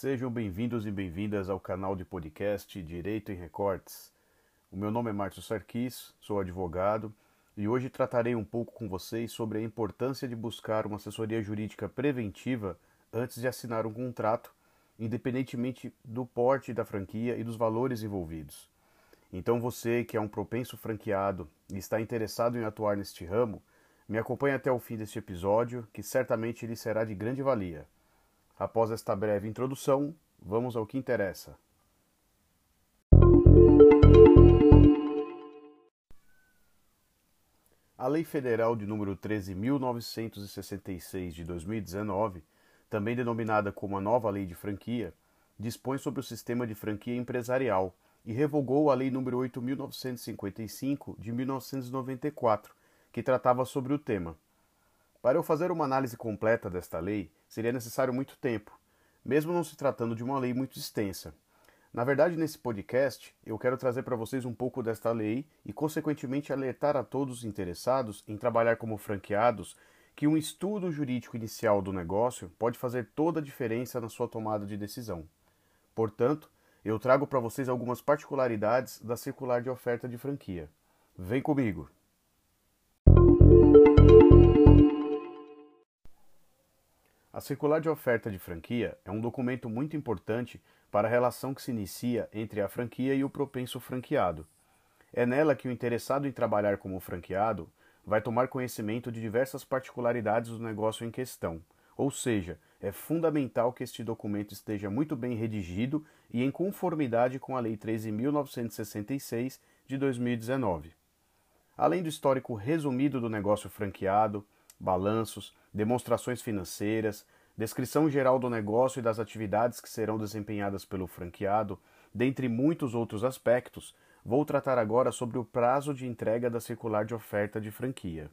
Sejam bem-vindos e bem-vindas ao canal de podcast Direito em Recortes. O meu nome é Márcio Sarquis, sou advogado e hoje tratarei um pouco com vocês sobre a importância de buscar uma assessoria jurídica preventiva antes de assinar um contrato, independentemente do porte da franquia e dos valores envolvidos. Então, você que é um propenso franqueado e está interessado em atuar neste ramo, me acompanhe até o fim deste episódio, que certamente lhe será de grande valia. Após esta breve introdução, vamos ao que interessa. A Lei Federal de número 13.966 de 2019, também denominada como a Nova Lei de Franquia, dispõe sobre o sistema de franquia empresarial e revogou a Lei número 8.955 de 1994, que tratava sobre o tema. Para eu fazer uma análise completa desta lei, seria necessário muito tempo, mesmo não se tratando de uma lei muito extensa. Na verdade, nesse podcast, eu quero trazer para vocês um pouco desta lei e, consequentemente, alertar a todos os interessados em trabalhar como franqueados que um estudo jurídico inicial do negócio pode fazer toda a diferença na sua tomada de decisão. Portanto, eu trago para vocês algumas particularidades da circular de oferta de franquia. Vem comigo! A circular de oferta de franquia é um documento muito importante para a relação que se inicia entre a franquia e o propenso franqueado. É nela que o interessado em trabalhar como franqueado vai tomar conhecimento de diversas particularidades do negócio em questão, ou seja, é fundamental que este documento esteja muito bem redigido e em conformidade com a Lei 13.966 de 2019. Além do histórico resumido do negócio franqueado, balanços, demonstrações financeiras, descrição geral do negócio e das atividades que serão desempenhadas pelo franqueado, dentre muitos outros aspectos, vou tratar agora sobre o prazo de entrega da circular de oferta de franquia.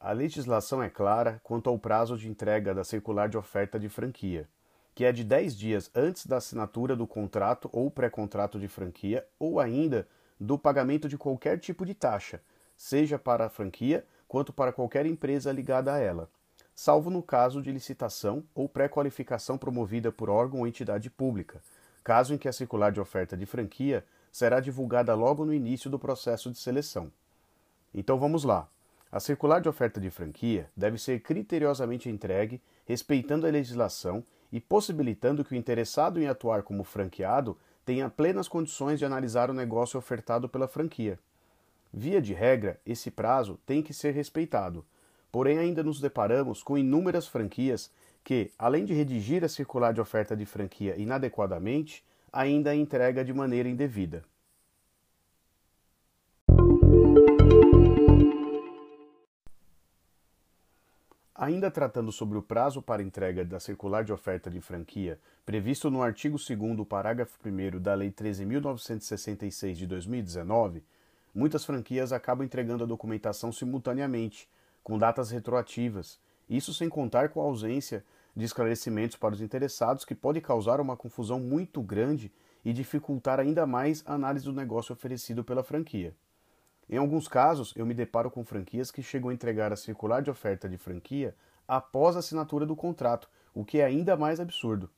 A legislação é clara quanto ao prazo de entrega da circular de oferta de franquia que é de 10 dias antes da assinatura do contrato ou pré-contrato de franquia, ou ainda do pagamento de qualquer tipo de taxa, seja para a franquia quanto para qualquer empresa ligada a ela, salvo no caso de licitação ou pré-qualificação promovida por órgão ou entidade pública, caso em que a circular de oferta de franquia será divulgada logo no início do processo de seleção. Então vamos lá. A circular de oferta de franquia deve ser criteriosamente entregue, respeitando a legislação e possibilitando que o interessado em atuar como franqueado tenha plenas condições de analisar o negócio ofertado pela franquia. Via de regra, esse prazo tem que ser respeitado, porém ainda nos deparamos com inúmeras franquias que, além de redigir a circular de oferta de franquia inadequadamente, ainda a entrega de maneira indevida. Ainda tratando sobre o prazo para entrega da circular de oferta de franquia, previsto no artigo 2 parágrafo 1 da Lei 13.966 de 2019, muitas franquias acabam entregando a documentação simultaneamente, com datas retroativas, isso sem contar com a ausência de esclarecimentos para os interessados que pode causar uma confusão muito grande e dificultar ainda mais a análise do negócio oferecido pela franquia. Em alguns casos, eu me deparo com franquias que chegam a entregar a circular de oferta de franquia após a assinatura do contrato, o que é ainda mais absurdo.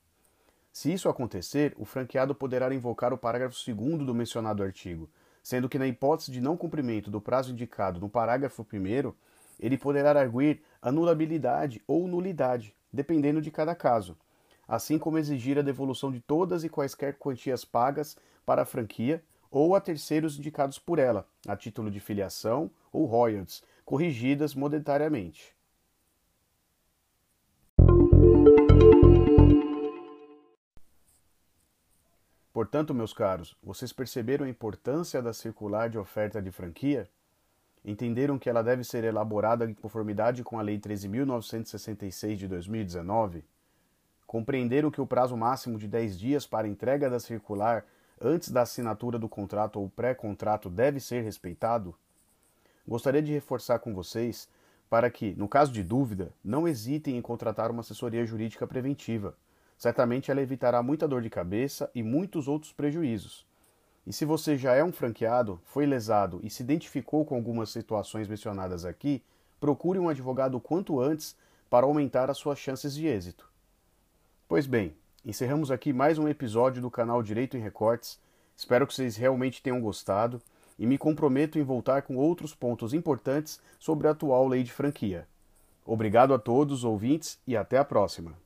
Se isso acontecer, o franqueado poderá invocar o parágrafo 2 do mencionado artigo, sendo que, na hipótese de não cumprimento do prazo indicado no parágrafo 1, ele poderá arguir anulabilidade ou nulidade, dependendo de cada caso, assim como exigir a devolução de todas e quaisquer quantias pagas para a franquia ou a terceiros indicados por ela, a título de filiação ou royalties, corrigidas monetariamente. Portanto, meus caros, vocês perceberam a importância da circular de oferta de franquia? Entenderam que ela deve ser elaborada em conformidade com a Lei 13.966 de 2019? Compreenderam que o prazo máximo de 10 dias para entrega da circular antes da assinatura do contrato ou pré-contrato deve ser respeitado? Gostaria de reforçar com vocês para que, no caso de dúvida, não hesitem em contratar uma assessoria jurídica preventiva. Certamente ela evitará muita dor de cabeça e muitos outros prejuízos. E se você já é um franqueado, foi lesado e se identificou com algumas situações mencionadas aqui, procure um advogado quanto antes para aumentar as suas chances de êxito. Pois bem, encerramos aqui mais um episódio do canal Direito em Recortes. Espero que vocês realmente tenham gostado e me comprometo em voltar com outros pontos importantes sobre a atual lei de franquia. Obrigado a todos, ouvintes, e até a próxima.